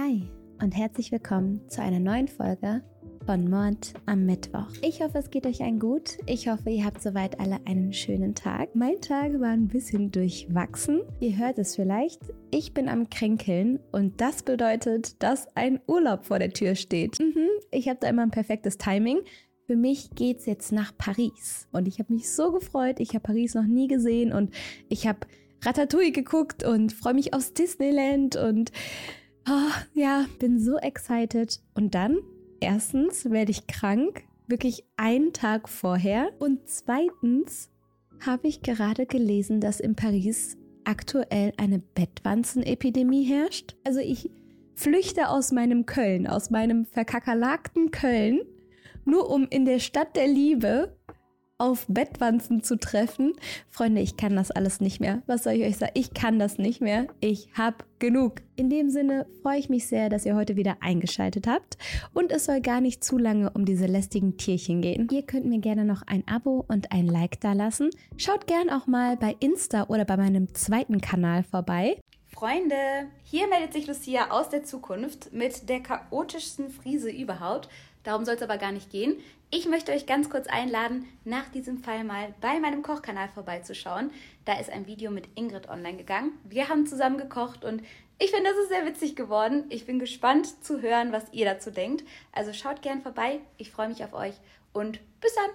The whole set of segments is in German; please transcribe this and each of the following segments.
Hi und herzlich willkommen zu einer neuen Folge von Mord am Mittwoch. Ich hoffe, es geht euch allen gut. Ich hoffe, ihr habt soweit alle einen schönen Tag. Mein Tag war ein bisschen durchwachsen. Ihr hört es vielleicht. Ich bin am Kränkeln und das bedeutet, dass ein Urlaub vor der Tür steht. Mhm, ich habe da immer ein perfektes Timing. Für mich geht's jetzt nach Paris und ich habe mich so gefreut. Ich habe Paris noch nie gesehen und ich habe Ratatouille geguckt und freue mich aufs Disneyland und oh, ja, bin so excited. Und dann, erstens, werde ich krank, wirklich einen Tag vorher. Und zweitens habe ich gerade gelesen, dass in Paris aktuell eine Bettwanzenepidemie herrscht. Also ich flüchte aus meinem Köln, aus meinem verkakerlakten Köln, nur um in der Stadt der Liebe auf Bettwanzen zu treffen. Freunde, ich kann das alles nicht mehr. Was soll ich euch sagen? Ich kann das nicht mehr. Ich hab genug. In dem Sinne freue ich mich sehr, dass ihr heute wieder eingeschaltet habt. Und es soll gar nicht zu lange um diese lästigen Tierchen gehen. Ihr könnt mir gerne noch ein Abo und ein Like da lassen. Schaut gern auch mal bei Insta oder bei meinem zweiten Kanal vorbei. Freunde, hier meldet sich Lucia aus der Zukunft mit der chaotischsten Friese überhaupt. Darum soll es aber gar nicht gehen. Ich möchte euch ganz kurz einladen, nach diesem Fall mal bei meinem Kochkanal vorbeizuschauen. Da ist ein Video mit Ingrid online gegangen. Wir haben zusammen gekocht und ich finde, das ist sehr witzig geworden. Ich bin gespannt zu hören, was ihr dazu denkt. Also schaut gern vorbei. Ich freue mich auf euch und bis dann.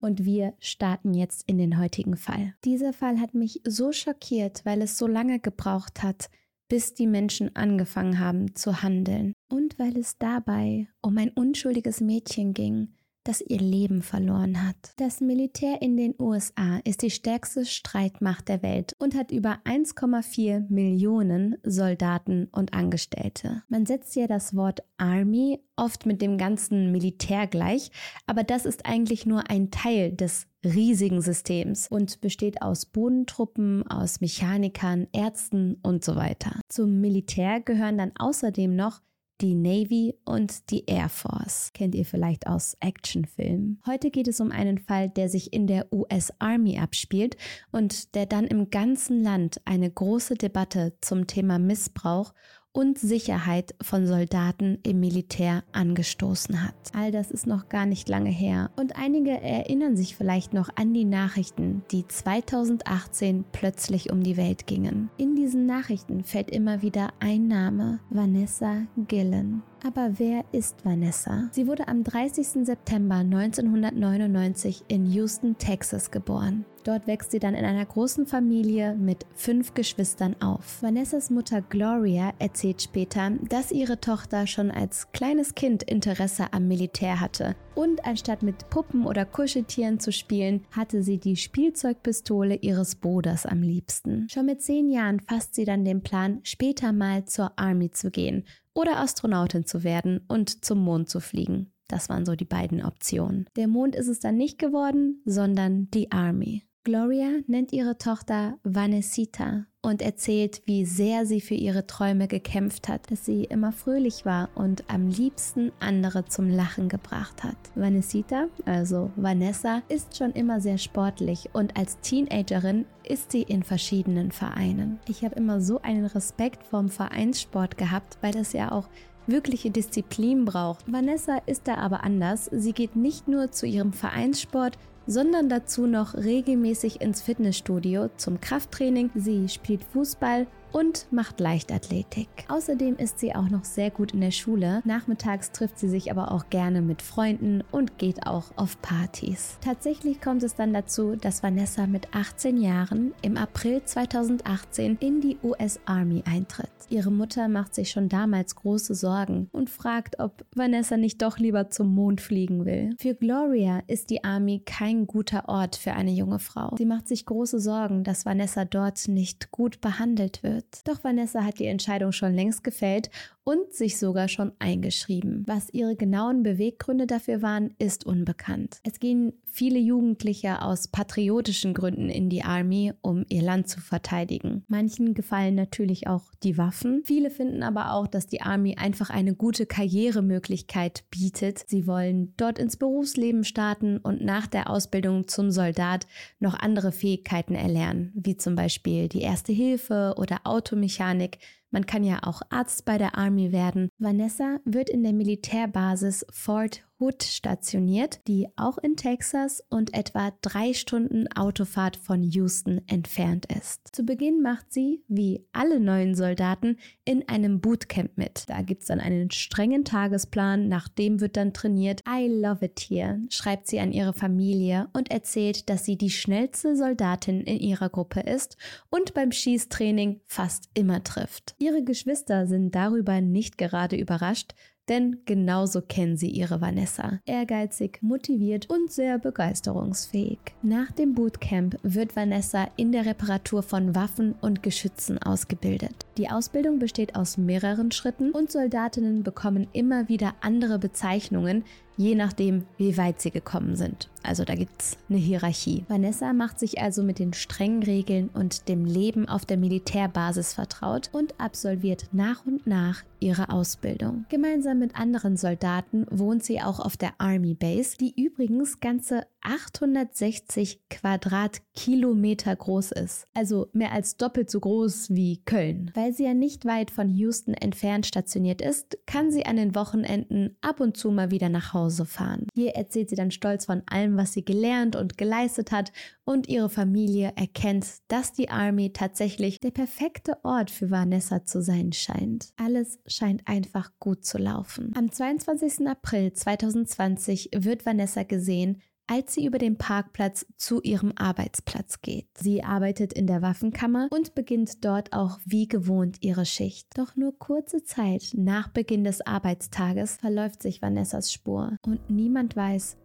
Und wir starten jetzt in den heutigen Fall. Dieser Fall hat mich so schockiert, weil es so lange gebraucht hat, bis die Menschen angefangen haben zu handeln. Und weil es dabei um ein unschuldiges Mädchen ging, das ihr Leben verloren hat. Das Militär in den USA ist die stärkste Streitmacht der Welt und hat über 1,4 Millionen Soldaten und Angestellte. Man setzt ja das Wort Army oft mit dem ganzen Militär gleich, aber das ist eigentlich nur ein Teil des riesigen Systems und besteht aus Bodentruppen, aus Mechanikern, Ärzten und so weiter. Zum Militär gehören dann außerdem noch die Navy und die Air Force. Kennt ihr vielleicht aus Actionfilmen. Heute geht es um einen Fall, der sich in der US Army abspielt und der dann im ganzen Land eine große Debatte zum Thema Missbrauch und Sicherheit von Soldaten im Militär angestoßen hat. All das ist noch gar nicht lange her und einige erinnern sich vielleicht noch an die Nachrichten, die 2018 plötzlich um die Welt gingen. In diesen Nachrichten fällt immer wieder ein Name, Vanessa Gillen. Aber wer ist Vanessa? Sie wurde am 30. September 1999 in Houston, Texas geboren. Dort wächst sie dann in einer großen Familie mit fünf Geschwistern auf. Vanessas Mutter Gloria erzählt später, dass ihre Tochter schon als kleines Kind Interesse am Militär hatte und anstatt mit Puppen oder Kuscheltieren zu spielen, hatte sie die Spielzeugpistole ihres Bruders am liebsten. Schon mit zehn Jahren fasst sie dann den Plan, später mal zur Army zu gehen oder Astronautin zu werden und zum Mond zu fliegen. Das waren so die beiden Optionen. Der Mond ist es dann nicht geworden, sondern die Army. Gloria nennt ihre Tochter Vanessita und erzählt, wie sehr sie für ihre Träume gekämpft hat, dass sie immer fröhlich war und am liebsten andere zum Lachen gebracht hat. Vanessita, also Vanessa, ist schon immer sehr sportlich und als Teenagerin ist sie in verschiedenen Vereinen. Ich habe immer so einen Respekt vorm Vereinssport gehabt, weil das ja auch wirkliche Disziplin braucht. Vanessa ist da aber anders. Sie geht nicht nur zu ihrem Vereinssport, sondern dazu noch regelmäßig ins Fitnessstudio zum Krafttraining. Sie spielt Fußball und macht Leichtathletik. Außerdem ist sie auch noch sehr gut in der Schule. Nachmittags trifft sie sich aber auch gerne mit Freunden und geht auch auf Partys. Tatsächlich kommt es dann dazu, dass Vanessa mit 18 Jahren im April 2018 in die US Army eintritt. Ihre Mutter macht sich schon damals große Sorgen und fragt, ob Vanessa nicht doch lieber zum Mond fliegen will. Für Gloria ist die Army kein guter Ort für eine junge Frau. Sie macht sich große Sorgen, dass Vanessa dort nicht gut behandelt wird wird. Doch Vanessa hat die Entscheidung schon längst gefällt und sich sogar schon eingeschrieben. Was ihre genauen Beweggründe dafür waren, ist unbekannt. Es gehen viele Jugendliche aus patriotischen Gründen in die Army, um ihr Land zu verteidigen. Manchen gefallen natürlich auch die Waffen. Viele finden aber auch, dass die Army einfach eine gute Karrieremöglichkeit bietet. Sie wollen dort ins Berufsleben starten und nach der Ausbildung zum Soldat noch andere Fähigkeiten erlernen, wie zum Beispiel die Erste Hilfe oder Automechanik Man kann ja auch Arzt bei der Army werden. Vanessa wird in der Militärbasis Fort Hood stationiert, die auch in Texas und etwa drei Stunden Autofahrt von Houston entfernt ist. Zu Beginn macht sie, wie alle neuen Soldaten, in einem Bootcamp mit. Da gibt es dann einen strengen Tagesplan, nach dem wird dann trainiert. I love it here, schreibt sie an ihre Familie und erzählt, dass sie die schnellste Soldatin in ihrer Gruppe ist und beim Schießtraining fast immer trifft. Ihre Geschwister sind darüber nicht gerade überrascht, denn genauso kennen sie ihre Vanessa. Ehrgeizig, motiviert und sehr begeisterungsfähig. Nach dem Bootcamp wird Vanessa in der Reparatur von Waffen und Geschützen ausgebildet. Die Ausbildung besteht aus mehreren Schritten und Soldatinnen bekommen immer wieder andere Bezeichnungen, je nachdem, wie weit sie gekommen sind. Also da gibt es eine Hierarchie. Vanessa macht sich also mit den strengen Regeln und dem Leben auf der Militärbasis vertraut und absolviert nach und nach ihre Ausbildung. Gemeinsam mit anderen Soldaten wohnt sie auch auf der Army Base, die übrigens ganze 860 Quadratkilometer groß ist. Also mehr als doppelt so groß wie Köln. Weil sie ja nicht weit von Houston entfernt stationiert ist, kann sie an den Wochenenden ab und zu mal wieder nach Hause fahren. Hier erzählt sie dann stolz von allem, was sie gelernt und geleistet hat und ihre Familie erkennt, dass die Army tatsächlich der perfekte Ort für Vanessa zu sein scheint. Alles scheint einfach gut zu laufen. Am 22. April 2020 wird Vanessa gesehen, als sie über den Parkplatz zu ihrem Arbeitsplatz geht. Sie arbeitet in der Waffenkammer und beginnt dort auch wie gewohnt ihre Schicht. Doch nur kurze Zeit nach Beginn des Arbeitstages verläuft sich Vanessas Spur und niemand weiß,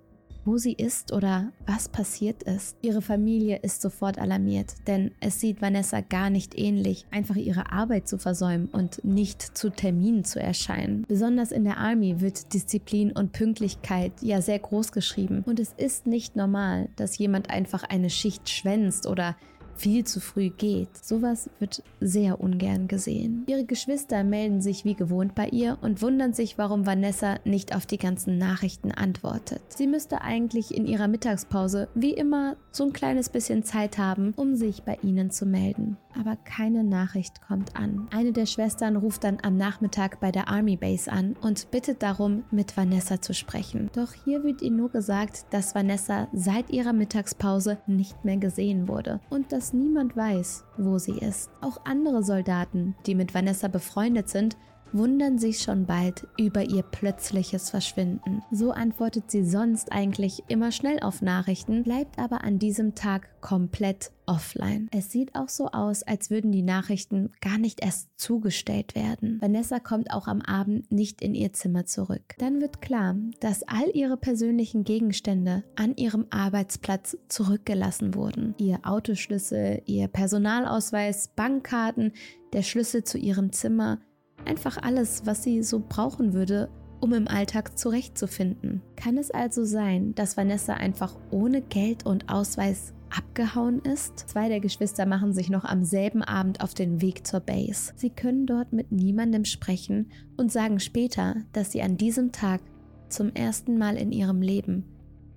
wo sie ist oder was passiert ist. Ihre Familie ist sofort alarmiert, denn es sieht Vanessa gar nicht ähnlich, einfach ihre Arbeit zu versäumen und nicht zu Terminen zu erscheinen. Besonders in der Army wird Disziplin und Pünktlichkeit ja sehr groß geschrieben und es ist nicht normal, dass jemand einfach eine Schicht schwänzt oder viel zu früh geht. Sowas wird sehr ungern gesehen. Ihre Geschwister melden sich wie gewohnt bei ihr und wundern sich, warum Vanessa nicht auf die ganzen Nachrichten antwortet. Sie müsste eigentlich in ihrer Mittagspause wie immer so ein kleines bisschen Zeit haben, um sich bei ihnen zu melden. Aber keine Nachricht kommt an. Eine der Schwestern ruft dann am Nachmittag bei der Army Base an und bittet darum, mit Vanessa zu sprechen. Doch hier wird ihr nur gesagt, dass Vanessa seit ihrer Mittagspause nicht mehr gesehen wurde und dass dass niemand weiß, wo sie ist. Auch andere Soldaten, die mit Vanessa befreundet sind, wundern sich schon bald über ihr plötzliches Verschwinden. So antwortet sie sonst eigentlich immer schnell auf Nachrichten, bleibt aber an diesem Tag komplett offline. Es sieht auch so aus, als würden die Nachrichten gar nicht erst zugestellt werden. Vanessa kommt auch am Abend nicht in ihr Zimmer zurück. Dann wird klar, dass all ihre persönlichen Gegenstände an ihrem Arbeitsplatz zurückgelassen wurden. Ihr Autoschlüssel, ihr Personalausweis, Bankkarten, der Schlüssel zu ihrem Zimmer, Einfach alles, was sie so brauchen würde, um im Alltag zurechtzufinden. Kann es also sein, dass Vanessa einfach ohne Geld und Ausweis abgehauen ist? Zwei der Geschwister machen sich noch am selben Abend auf den Weg zur Base. Sie können dort mit niemandem sprechen und sagen später, dass sie an diesem Tag zum ersten Mal in ihrem Leben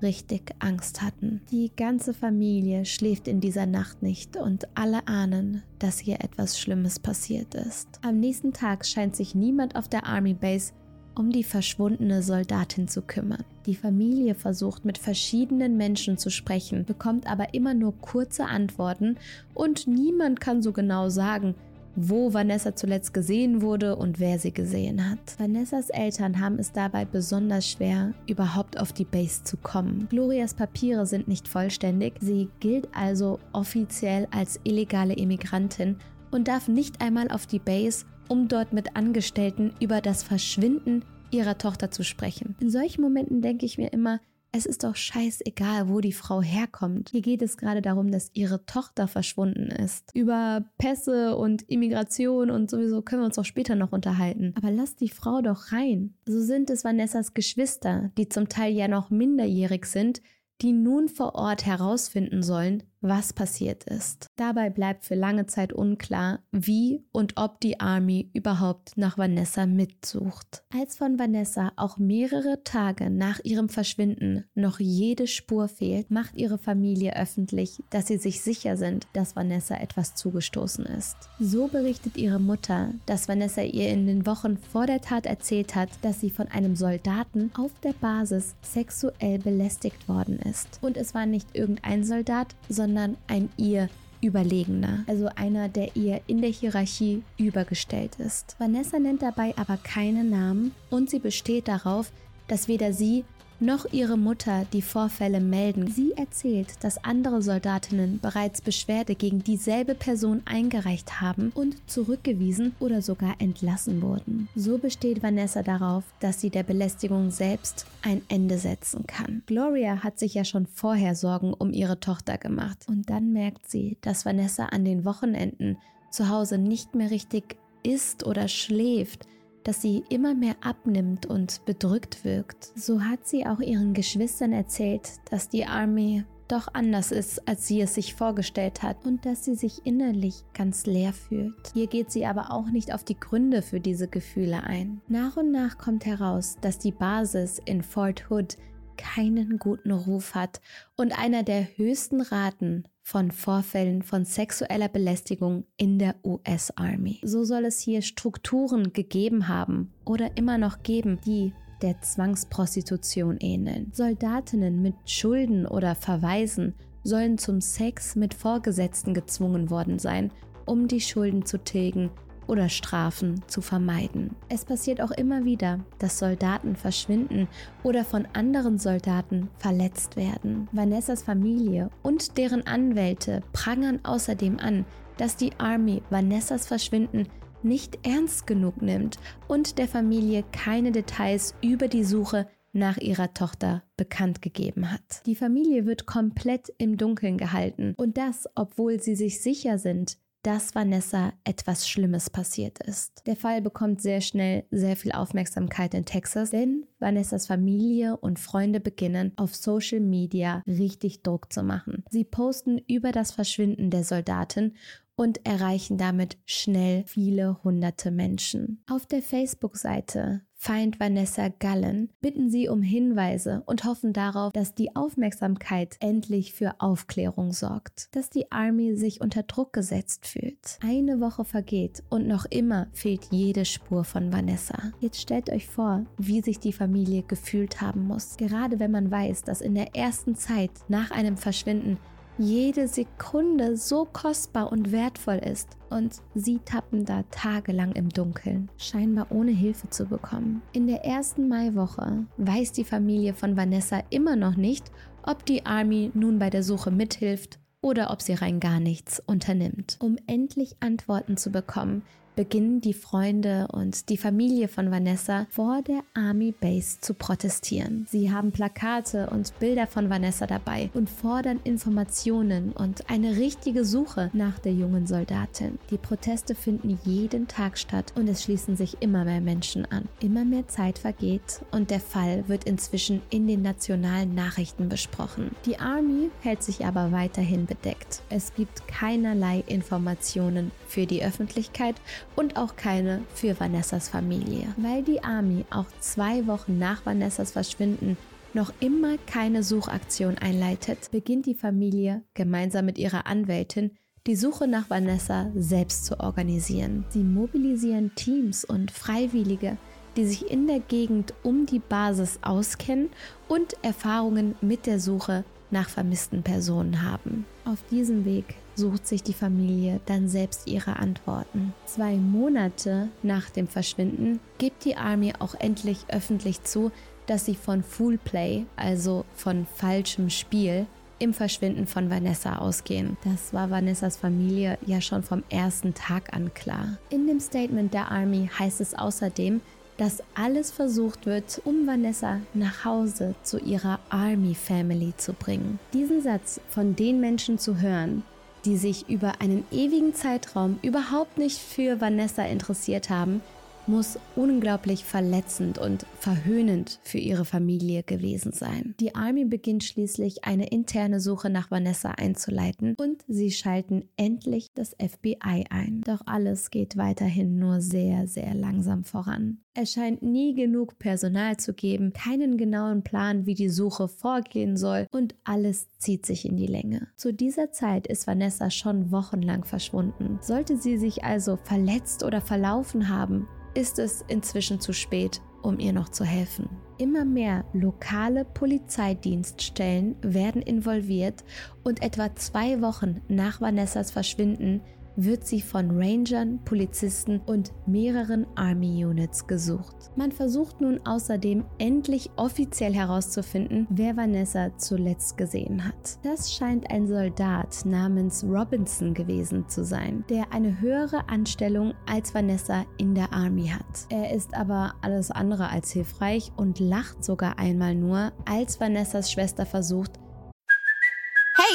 richtig Angst hatten. Die ganze Familie schläft in dieser Nacht nicht und alle ahnen, dass hier etwas Schlimmes passiert ist. Am nächsten Tag scheint sich niemand auf der Army Base um die verschwundene Soldatin zu kümmern. Die Familie versucht mit verschiedenen Menschen zu sprechen, bekommt aber immer nur kurze Antworten und niemand kann so genau sagen, wo Vanessa zuletzt gesehen wurde und wer sie gesehen hat. Vanessas Eltern haben es dabei besonders schwer, überhaupt auf die Base zu kommen. Glorias Papiere sind nicht vollständig, sie gilt also offiziell als illegale Immigrantin und darf nicht einmal auf die Base, um dort mit Angestellten über das Verschwinden ihrer Tochter zu sprechen. In solchen Momenten denke ich mir immer, es ist doch scheißegal, wo die Frau herkommt. Hier geht es gerade darum, dass ihre Tochter verschwunden ist. Über Pässe und Immigration und sowieso können wir uns auch später noch unterhalten. Aber lass die Frau doch rein. So sind es Vanessas Geschwister, die zum Teil ja noch minderjährig sind, die nun vor Ort herausfinden sollen, was passiert ist. Dabei bleibt für lange Zeit unklar, wie und ob die Army überhaupt nach Vanessa mitsucht. Als von Vanessa auch mehrere Tage nach ihrem Verschwinden noch jede Spur fehlt, macht ihre Familie öffentlich, dass sie sich sicher sind, dass Vanessa etwas zugestoßen ist. So berichtet ihre Mutter, dass Vanessa ihr in den Wochen vor der Tat erzählt hat, dass sie von einem Soldaten auf der Basis sexuell belästigt worden ist. Und es war nicht irgendein Soldat, sondern sondern ein ihr Überlegener, also einer, der ihr in der Hierarchie übergestellt ist. Vanessa nennt dabei aber keine Namen und sie besteht darauf, dass weder sie noch ihre Mutter die Vorfälle melden. Sie erzählt, dass andere Soldatinnen bereits Beschwerde gegen dieselbe Person eingereicht haben und zurückgewiesen oder sogar entlassen wurden. So besteht Vanessa darauf, dass sie der Belästigung selbst ein Ende setzen kann. Gloria hat sich ja schon vorher Sorgen um ihre Tochter gemacht und dann merkt sie, dass Vanessa an den Wochenenden zu Hause nicht mehr richtig isst oder schläft dass sie immer mehr abnimmt und bedrückt wirkt. So hat sie auch ihren Geschwistern erzählt, dass die Armee doch anders ist, als sie es sich vorgestellt hat und dass sie sich innerlich ganz leer fühlt. Hier geht sie aber auch nicht auf die Gründe für diese Gefühle ein. Nach und nach kommt heraus, dass die Basis in Fort Hood keinen guten Ruf hat und einer der höchsten Raten von Vorfällen von sexueller Belästigung in der US Army. So soll es hier Strukturen gegeben haben oder immer noch geben, die der Zwangsprostitution ähneln. Soldatinnen mit Schulden oder Verweisen sollen zum Sex mit Vorgesetzten gezwungen worden sein, um die Schulden zu tilgen oder Strafen zu vermeiden. Es passiert auch immer wieder, dass Soldaten verschwinden oder von anderen Soldaten verletzt werden. Vanessas Familie und deren Anwälte prangern außerdem an, dass die Army Vanessas Verschwinden nicht ernst genug nimmt und der Familie keine Details über die Suche nach ihrer Tochter bekannt gegeben hat. Die Familie wird komplett im Dunkeln gehalten und das, obwohl sie sich sicher sind, dass Vanessa etwas Schlimmes passiert ist. Der Fall bekommt sehr schnell sehr viel Aufmerksamkeit in Texas, denn Vanessas Familie und Freunde beginnen auf Social Media richtig Druck zu machen. Sie posten über das Verschwinden der Soldatin und erreichen damit schnell viele hunderte Menschen. Auf der Facebook-Seite Find Vanessa Gallen bitten sie um Hinweise und hoffen darauf, dass die Aufmerksamkeit endlich für Aufklärung sorgt, dass die Army sich unter Druck gesetzt fühlt. Eine Woche vergeht und noch immer fehlt jede Spur von Vanessa. Jetzt stellt euch vor, wie sich die Familie gefühlt haben muss, gerade wenn man weiß, dass in der ersten Zeit nach einem Verschwinden jede Sekunde so kostbar und wertvoll ist und sie tappen da tagelang im Dunkeln, scheinbar ohne Hilfe zu bekommen. In der ersten Maiwoche weiß die Familie von Vanessa immer noch nicht, ob die Army nun bei der Suche mithilft oder ob sie rein gar nichts unternimmt. Um endlich Antworten zu bekommen, beginnen die Freunde und die Familie von Vanessa vor der Army Base zu protestieren. Sie haben Plakate und Bilder von Vanessa dabei und fordern Informationen und eine richtige Suche nach der jungen Soldatin. Die Proteste finden jeden Tag statt und es schließen sich immer mehr Menschen an. Immer mehr Zeit vergeht und der Fall wird inzwischen in den nationalen Nachrichten besprochen. Die Army hält sich aber weiterhin bedeckt. Es gibt keinerlei Informationen für die Öffentlichkeit und auch keine für Vanessas Familie. Weil die Army auch zwei Wochen nach Vanessas Verschwinden noch immer keine Suchaktion einleitet, beginnt die Familie gemeinsam mit ihrer Anwältin die Suche nach Vanessa selbst zu organisieren. Sie mobilisieren Teams und Freiwillige, die sich in der Gegend um die Basis auskennen und Erfahrungen mit der Suche nach vermissten Personen haben. Auf diesem Weg sucht sich die Familie dann selbst ihre Antworten. Zwei Monate nach dem Verschwinden gibt die Army auch endlich öffentlich zu, dass sie von Fool Play, also von falschem Spiel, im Verschwinden von Vanessa ausgehen. Das war Vanessas Familie ja schon vom ersten Tag an klar. In dem Statement der Army heißt es außerdem, dass alles versucht wird, um Vanessa nach Hause zu ihrer Army Family zu bringen. Diesen Satz von den Menschen zu hören, die sich über einen ewigen Zeitraum überhaupt nicht für Vanessa interessiert haben, muss unglaublich verletzend und verhöhnend für ihre Familie gewesen sein. Die Army beginnt schließlich eine interne Suche nach Vanessa einzuleiten und sie schalten endlich das FBI ein. Doch alles geht weiterhin nur sehr, sehr langsam voran. Es scheint nie genug Personal zu geben, keinen genauen Plan, wie die Suche vorgehen soll und alles zieht sich in die Länge. Zu dieser Zeit ist Vanessa schon wochenlang verschwunden. Sollte sie sich also verletzt oder verlaufen haben, ist es inzwischen zu spät, um ihr noch zu helfen. Immer mehr lokale Polizeidienststellen werden involviert und etwa zwei Wochen nach Vanessas Verschwinden wird sie von Rangern, Polizisten und mehreren Army Units gesucht. Man versucht nun außerdem endlich offiziell herauszufinden, wer Vanessa zuletzt gesehen hat. Das scheint ein Soldat namens Robinson gewesen zu sein, der eine höhere Anstellung als Vanessa in der Army hat. Er ist aber alles andere als hilfreich und lacht sogar einmal nur, als Vanessas Schwester versucht,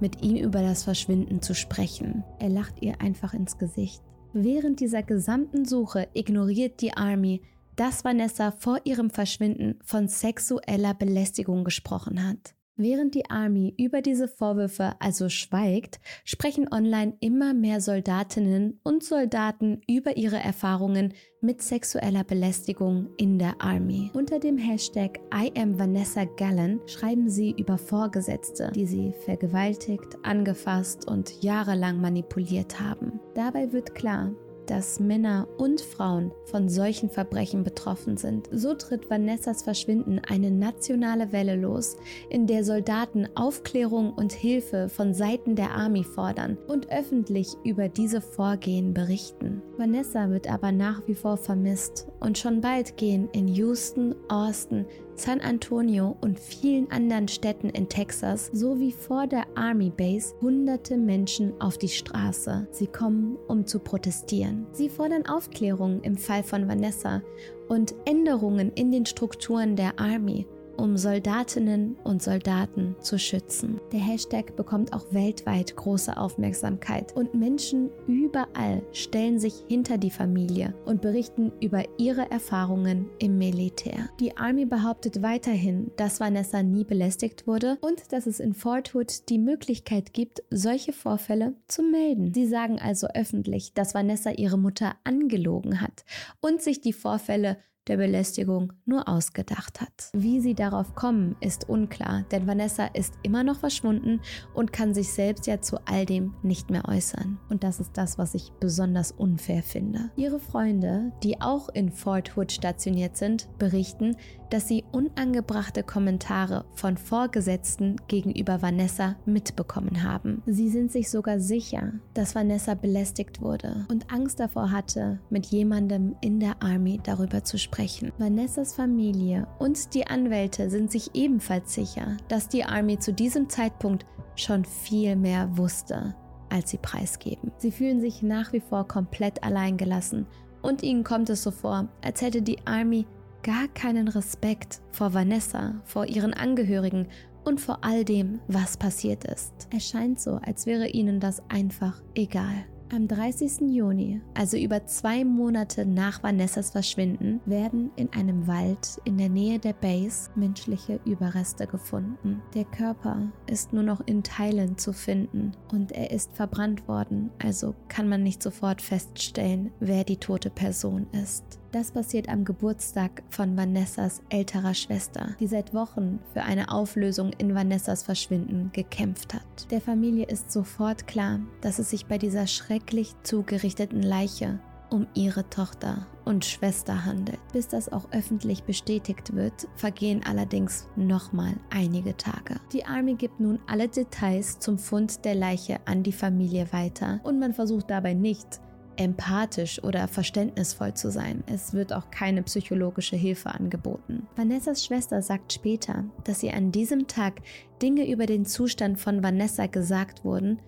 Mit ihm über das Verschwinden zu sprechen. Er lacht ihr einfach ins Gesicht. Während dieser gesamten Suche ignoriert die Army, dass Vanessa vor ihrem Verschwinden von sexueller Belästigung gesprochen hat. Während die Army über diese Vorwürfe also schweigt, sprechen online immer mehr Soldatinnen und Soldaten über ihre Erfahrungen mit sexueller Belästigung in der Army. Unter dem Hashtag I am Vanessa Gallen schreiben sie über Vorgesetzte, die sie vergewaltigt, angefasst und jahrelang manipuliert haben. Dabei wird klar, dass Männer und Frauen von solchen Verbrechen betroffen sind. So tritt Vanessas Verschwinden eine nationale Welle los, in der Soldaten Aufklärung und Hilfe von Seiten der Army fordern und öffentlich über diese Vorgehen berichten. Vanessa wird aber nach wie vor vermisst und schon bald gehen in Houston, Austin, San Antonio und vielen anderen Städten in Texas sowie vor der Army Base hunderte Menschen auf die Straße. Sie kommen, um zu protestieren. Sie fordern Aufklärung im Fall von Vanessa und Änderungen in den Strukturen der Army um Soldatinnen und Soldaten zu schützen. Der Hashtag bekommt auch weltweit große Aufmerksamkeit und Menschen überall stellen sich hinter die Familie und berichten über ihre Erfahrungen im Militär. Die Army behauptet weiterhin, dass Vanessa nie belästigt wurde und dass es in Fort Hood die Möglichkeit gibt, solche Vorfälle zu melden. Sie sagen also öffentlich, dass Vanessa ihre Mutter angelogen hat und sich die Vorfälle der Belästigung nur ausgedacht hat. Wie sie darauf kommen, ist unklar, denn Vanessa ist immer noch verschwunden und kann sich selbst ja zu all dem nicht mehr äußern. Und das ist das, was ich besonders unfair finde. Ihre Freunde, die auch in Fort Hood stationiert sind, berichten, dass sie unangebrachte Kommentare von Vorgesetzten gegenüber Vanessa mitbekommen haben. Sie sind sich sogar sicher, dass Vanessa belästigt wurde und Angst davor hatte, mit jemandem in der Army darüber zu sprechen. Vanessas Familie und die Anwälte sind sich ebenfalls sicher, dass die Army zu diesem Zeitpunkt schon viel mehr wusste, als sie preisgeben. Sie fühlen sich nach wie vor komplett alleingelassen und ihnen kommt es so vor, als hätte die Army gar keinen Respekt vor Vanessa, vor ihren Angehörigen und vor all dem, was passiert ist. Es scheint so, als wäre ihnen das einfach egal. Am 30. Juni, also über zwei Monate nach Vanessas Verschwinden, werden in einem Wald in der Nähe der Base menschliche Überreste gefunden. Der Körper ist nur noch in Teilen zu finden und er ist verbrannt worden, also kann man nicht sofort feststellen, wer die tote Person ist. Das passiert am Geburtstag von Vanessas älterer Schwester, die seit Wochen für eine Auflösung in Vanessas Verschwinden gekämpft hat. Der Familie ist sofort klar, dass es sich bei dieser schrecklich zugerichteten Leiche um ihre Tochter und Schwester handelt. Bis das auch öffentlich bestätigt wird, vergehen allerdings nochmal einige Tage. Die Army gibt nun alle Details zum Fund der Leiche an die Familie weiter und man versucht dabei nicht, empathisch oder verständnisvoll zu sein. Es wird auch keine psychologische Hilfe angeboten. Vanessas Schwester sagt später, dass ihr an diesem Tag Dinge über den Zustand von Vanessa gesagt wurden,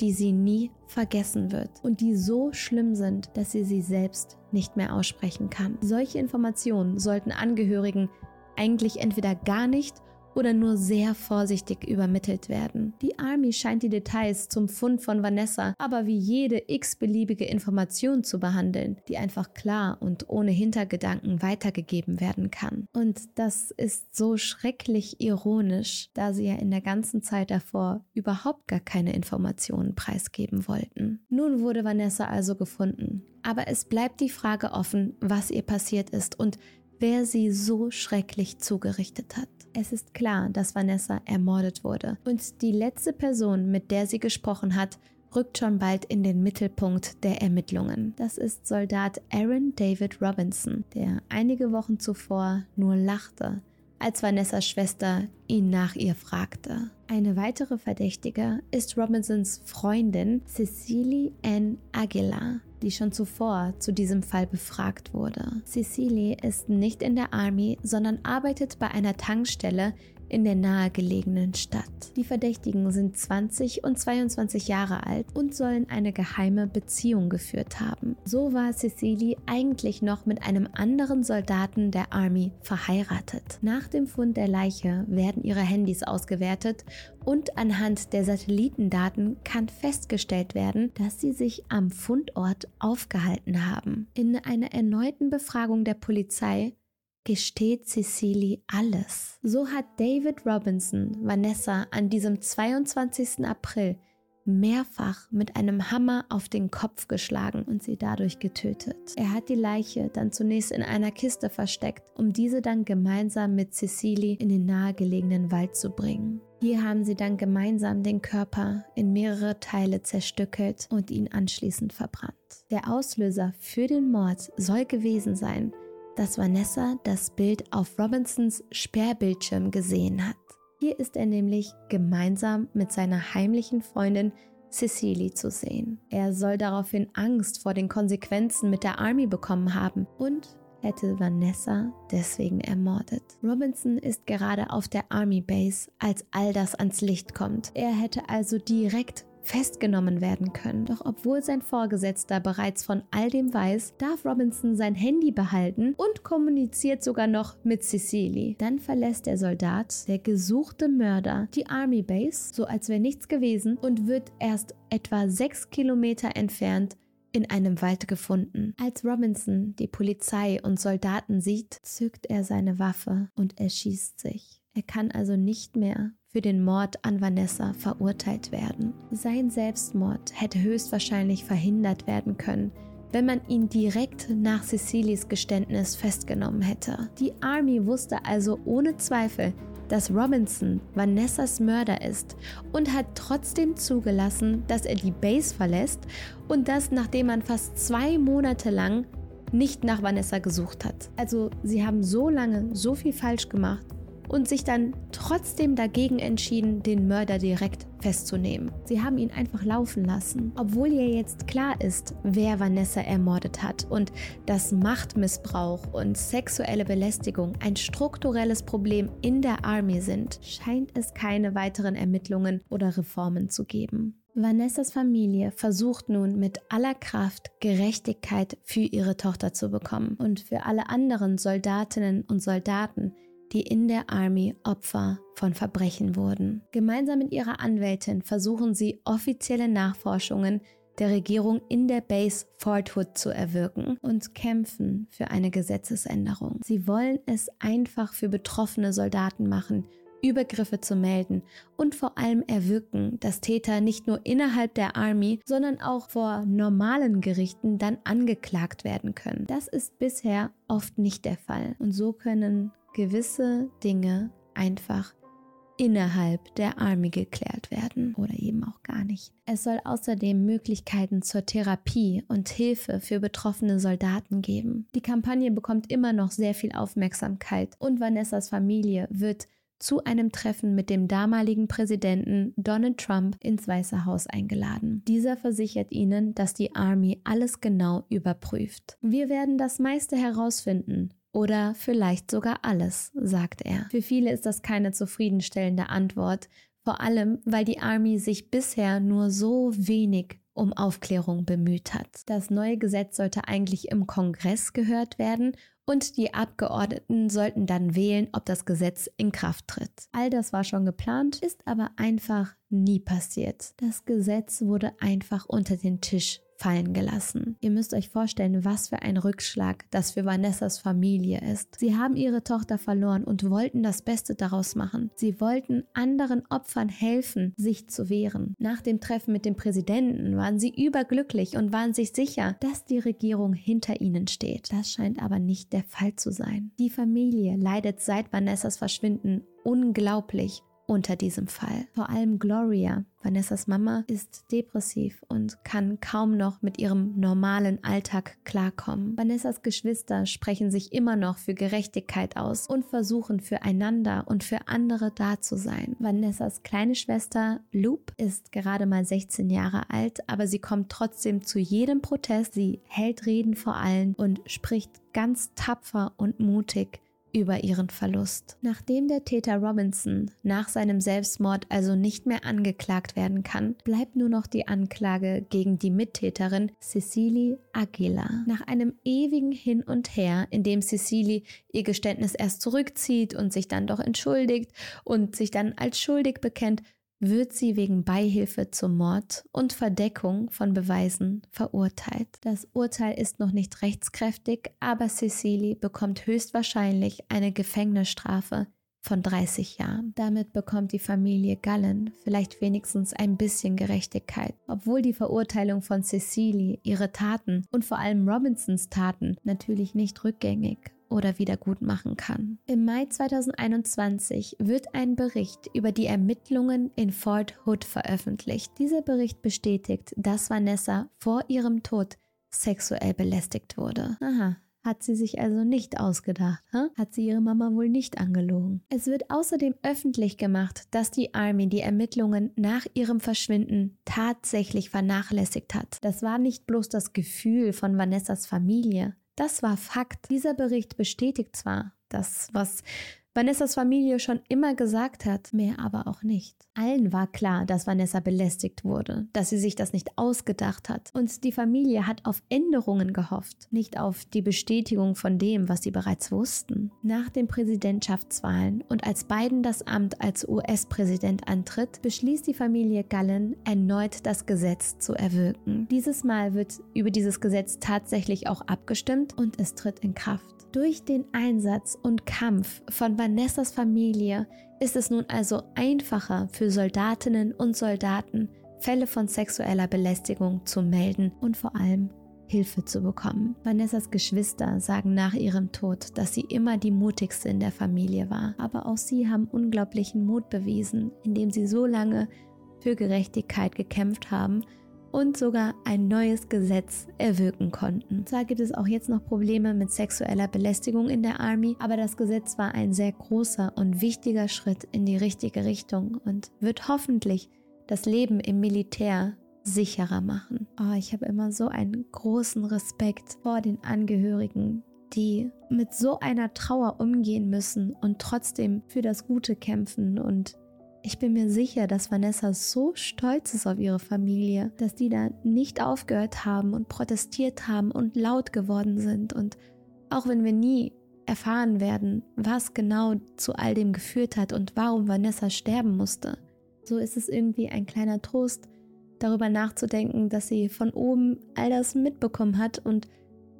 die sie nie vergessen wird und die so schlimm sind, dass sie sie selbst nicht mehr aussprechen kann. Solche Informationen sollten Angehörigen eigentlich entweder gar nicht oder nur sehr vorsichtig übermittelt werden. Die Army scheint die Details zum Fund von Vanessa aber wie jede x-beliebige Information zu behandeln, die einfach klar und ohne Hintergedanken weitergegeben werden kann. Und das ist so schrecklich ironisch, da sie ja in der ganzen Zeit davor überhaupt gar keine Informationen preisgeben wollten. Nun wurde Vanessa also gefunden. Aber es bleibt die Frage offen, was ihr passiert ist und wer sie so schrecklich zugerichtet hat. Es ist klar, dass Vanessa ermordet wurde. Und die letzte Person, mit der sie gesprochen hat, rückt schon bald in den Mittelpunkt der Ermittlungen. Das ist Soldat Aaron David Robinson, der einige Wochen zuvor nur lachte, als Vanessas Schwester ihn nach ihr fragte. Eine weitere Verdächtige ist Robinsons Freundin Cecily Ann Aguilar, die schon zuvor zu diesem Fall befragt wurde. Cecily ist nicht in der Army, sondern arbeitet bei einer Tankstelle in der nahegelegenen Stadt. Die Verdächtigen sind 20 und 22 Jahre alt und sollen eine geheime Beziehung geführt haben. So war Cecily eigentlich noch mit einem anderen Soldaten der Army verheiratet. Nach dem Fund der Leiche werden ihre Handys ausgewertet und anhand der Satellitendaten kann festgestellt werden, dass sie sich am Fundort aufgehalten haben. In einer erneuten Befragung der Polizei gesteht Cecily alles. So hat David Robinson Vanessa an diesem 22. April mehrfach mit einem Hammer auf den Kopf geschlagen und sie dadurch getötet. Er hat die Leiche dann zunächst in einer Kiste versteckt, um diese dann gemeinsam mit Cecily in den nahegelegenen Wald zu bringen. Hier haben sie dann gemeinsam den Körper in mehrere Teile zerstückelt und ihn anschließend verbrannt. Der Auslöser für den Mord soll gewesen sein, dass Vanessa das Bild auf Robinsons Sperrbildschirm gesehen hat. Hier ist er nämlich gemeinsam mit seiner heimlichen Freundin Cecily zu sehen. Er soll daraufhin Angst vor den Konsequenzen mit der Army bekommen haben und hätte Vanessa deswegen ermordet. Robinson ist gerade auf der Army Base, als all das ans Licht kommt. Er hätte also direkt festgenommen werden können. Doch obwohl sein Vorgesetzter bereits von all dem weiß, darf Robinson sein Handy behalten und kommuniziert sogar noch mit Cecily. Dann verlässt der Soldat, der gesuchte Mörder, die Army Base, so als wäre nichts gewesen, und wird erst etwa sechs Kilometer entfernt in einem Wald gefunden. Als Robinson die Polizei und Soldaten sieht, zückt er seine Waffe und erschießt sich. Er kann also nicht mehr für den Mord an Vanessa verurteilt werden. Sein Selbstmord hätte höchstwahrscheinlich verhindert werden können, wenn man ihn direkt nach Cecilies Geständnis festgenommen hätte. Die Army wusste also ohne Zweifel, dass Robinson Vanessas Mörder ist und hat trotzdem zugelassen, dass er die Base verlässt und das nachdem man fast zwei Monate lang nicht nach Vanessa gesucht hat. Also sie haben so lange so viel falsch gemacht und sich dann trotzdem dagegen entschieden, den Mörder direkt festzunehmen. Sie haben ihn einfach laufen lassen. Obwohl ihr jetzt klar ist, wer Vanessa ermordet hat und dass Machtmissbrauch und sexuelle Belästigung ein strukturelles Problem in der Army sind, scheint es keine weiteren Ermittlungen oder Reformen zu geben. Vanessas Familie versucht nun mit aller Kraft Gerechtigkeit für ihre Tochter zu bekommen und für alle anderen Soldatinnen und Soldaten, die in der Army Opfer von Verbrechen wurden. Gemeinsam mit ihrer Anwältin versuchen sie offizielle Nachforschungen der Regierung in der Base Fort Hood zu erwirken und kämpfen für eine Gesetzesänderung. Sie wollen es einfach für betroffene Soldaten machen, Übergriffe zu melden und vor allem erwirken, dass Täter nicht nur innerhalb der Army, sondern auch vor normalen Gerichten dann angeklagt werden können. Das ist bisher oft nicht der Fall und so können gewisse Dinge einfach innerhalb der Army geklärt werden oder eben auch gar nicht. Es soll außerdem Möglichkeiten zur Therapie und Hilfe für betroffene Soldaten geben. Die Kampagne bekommt immer noch sehr viel Aufmerksamkeit und Vanessas Familie wird zu einem Treffen mit dem damaligen Präsidenten Donald Trump ins Weiße Haus eingeladen. Dieser versichert ihnen, dass die Army alles genau überprüft. Wir werden das meiste herausfinden, oder vielleicht sogar alles, sagt er. Für viele ist das keine zufriedenstellende Antwort, vor allem weil die Army sich bisher nur so wenig um Aufklärung bemüht hat. Das neue Gesetz sollte eigentlich im Kongress gehört werden und die Abgeordneten sollten dann wählen, ob das Gesetz in Kraft tritt. All das war schon geplant, ist aber einfach nie passiert. Das Gesetz wurde einfach unter den Tisch fallen gelassen. Ihr müsst euch vorstellen, was für ein Rückschlag das für Vanessas Familie ist. Sie haben ihre Tochter verloren und wollten das Beste daraus machen. Sie wollten anderen Opfern helfen, sich zu wehren. Nach dem Treffen mit dem Präsidenten waren sie überglücklich und waren sich sicher, dass die Regierung hinter ihnen steht. Das scheint aber nicht der Fall zu sein. Die Familie leidet seit Vanessas Verschwinden unglaublich unter diesem Fall. Vor allem Gloria, Vanessas Mama, ist depressiv und kann kaum noch mit ihrem normalen Alltag klarkommen. Vanessas Geschwister sprechen sich immer noch für Gerechtigkeit aus und versuchen füreinander und für andere da zu sein. Vanessas kleine Schwester Loop ist gerade mal 16 Jahre alt, aber sie kommt trotzdem zu jedem Protest. Sie hält Reden vor allen und spricht ganz tapfer und mutig über ihren Verlust. Nachdem der Täter Robinson nach seinem Selbstmord also nicht mehr angeklagt werden kann, bleibt nur noch die Anklage gegen die Mittäterin Cecily Aguilar. Nach einem ewigen Hin und Her, in dem Cecily ihr Geständnis erst zurückzieht und sich dann doch entschuldigt und sich dann als schuldig bekennt, wird sie wegen Beihilfe zum Mord und Verdeckung von Beweisen verurteilt. Das Urteil ist noch nicht rechtskräftig, aber Cecily bekommt höchstwahrscheinlich eine Gefängnisstrafe von 30 Jahren. Damit bekommt die Familie Gallen vielleicht wenigstens ein bisschen Gerechtigkeit. Obwohl die Verurteilung von Cecily ihre Taten und vor allem Robinsons Taten natürlich nicht rückgängig oder wieder gut machen kann. Im Mai 2021 wird ein Bericht über die Ermittlungen in Fort Hood veröffentlicht. Dieser Bericht bestätigt, dass Vanessa vor ihrem Tod sexuell belästigt wurde. Aha, hat sie sich also nicht ausgedacht, huh? hat sie ihre Mama wohl nicht angelogen. Es wird außerdem öffentlich gemacht, dass die Army die Ermittlungen nach ihrem Verschwinden tatsächlich vernachlässigt hat. Das war nicht bloß das Gefühl von Vanessas Familie, das war Fakt. Dieser Bericht bestätigt zwar das, was Vanessas Familie schon immer gesagt hat, mehr aber auch nicht. Allen war klar, dass Vanessa belästigt wurde, dass sie sich das nicht ausgedacht hat. Und die Familie hat auf Änderungen gehofft, nicht auf die Bestätigung von dem, was sie bereits wussten. Nach den Präsidentschaftswahlen und als Biden das Amt als US-Präsident antritt, beschließt die Familie Gallen erneut das Gesetz zu erwirken. Dieses Mal wird über dieses Gesetz tatsächlich auch abgestimmt und es tritt in Kraft. Durch den Einsatz und Kampf von Vanessas Familie ist es nun also einfacher für Soldatinnen und Soldaten, Fälle von sexueller Belästigung zu melden und vor allem Hilfe zu bekommen. Vanessas Geschwister sagen nach ihrem Tod, dass sie immer die mutigste in der Familie war, aber auch sie haben unglaublichen Mut bewiesen, indem sie so lange für Gerechtigkeit gekämpft haben und sogar ein neues Gesetz erwirken konnten. Zwar gibt es auch jetzt noch Probleme mit sexueller Belästigung in der Army, aber das Gesetz war ein sehr großer und wichtiger Schritt in die richtige Richtung und wird hoffentlich das Leben im Militär sicherer machen. Oh, ich habe immer so einen großen Respekt vor den Angehörigen, die mit so einer Trauer umgehen müssen und trotzdem für das Gute kämpfen und ich bin mir sicher, dass Vanessa so stolz ist auf ihre Familie, dass die da nicht aufgehört haben und protestiert haben und laut geworden sind. Und auch wenn wir nie erfahren werden, was genau zu all dem geführt hat und warum Vanessa sterben musste, so ist es irgendwie ein kleiner Trost, darüber nachzudenken, dass sie von oben all das mitbekommen hat und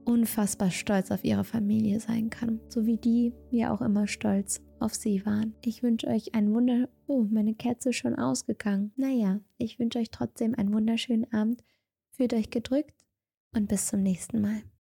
unfassbar stolz auf ihre Familie sein kann, so wie die ja auch immer stolz auf sie waren. Ich wünsche euch einen wunder... Oh, meine Kerze ist schon ausgegangen. Naja, ich wünsche euch trotzdem einen wunderschönen Abend. Fühlt euch gedrückt und bis zum nächsten Mal.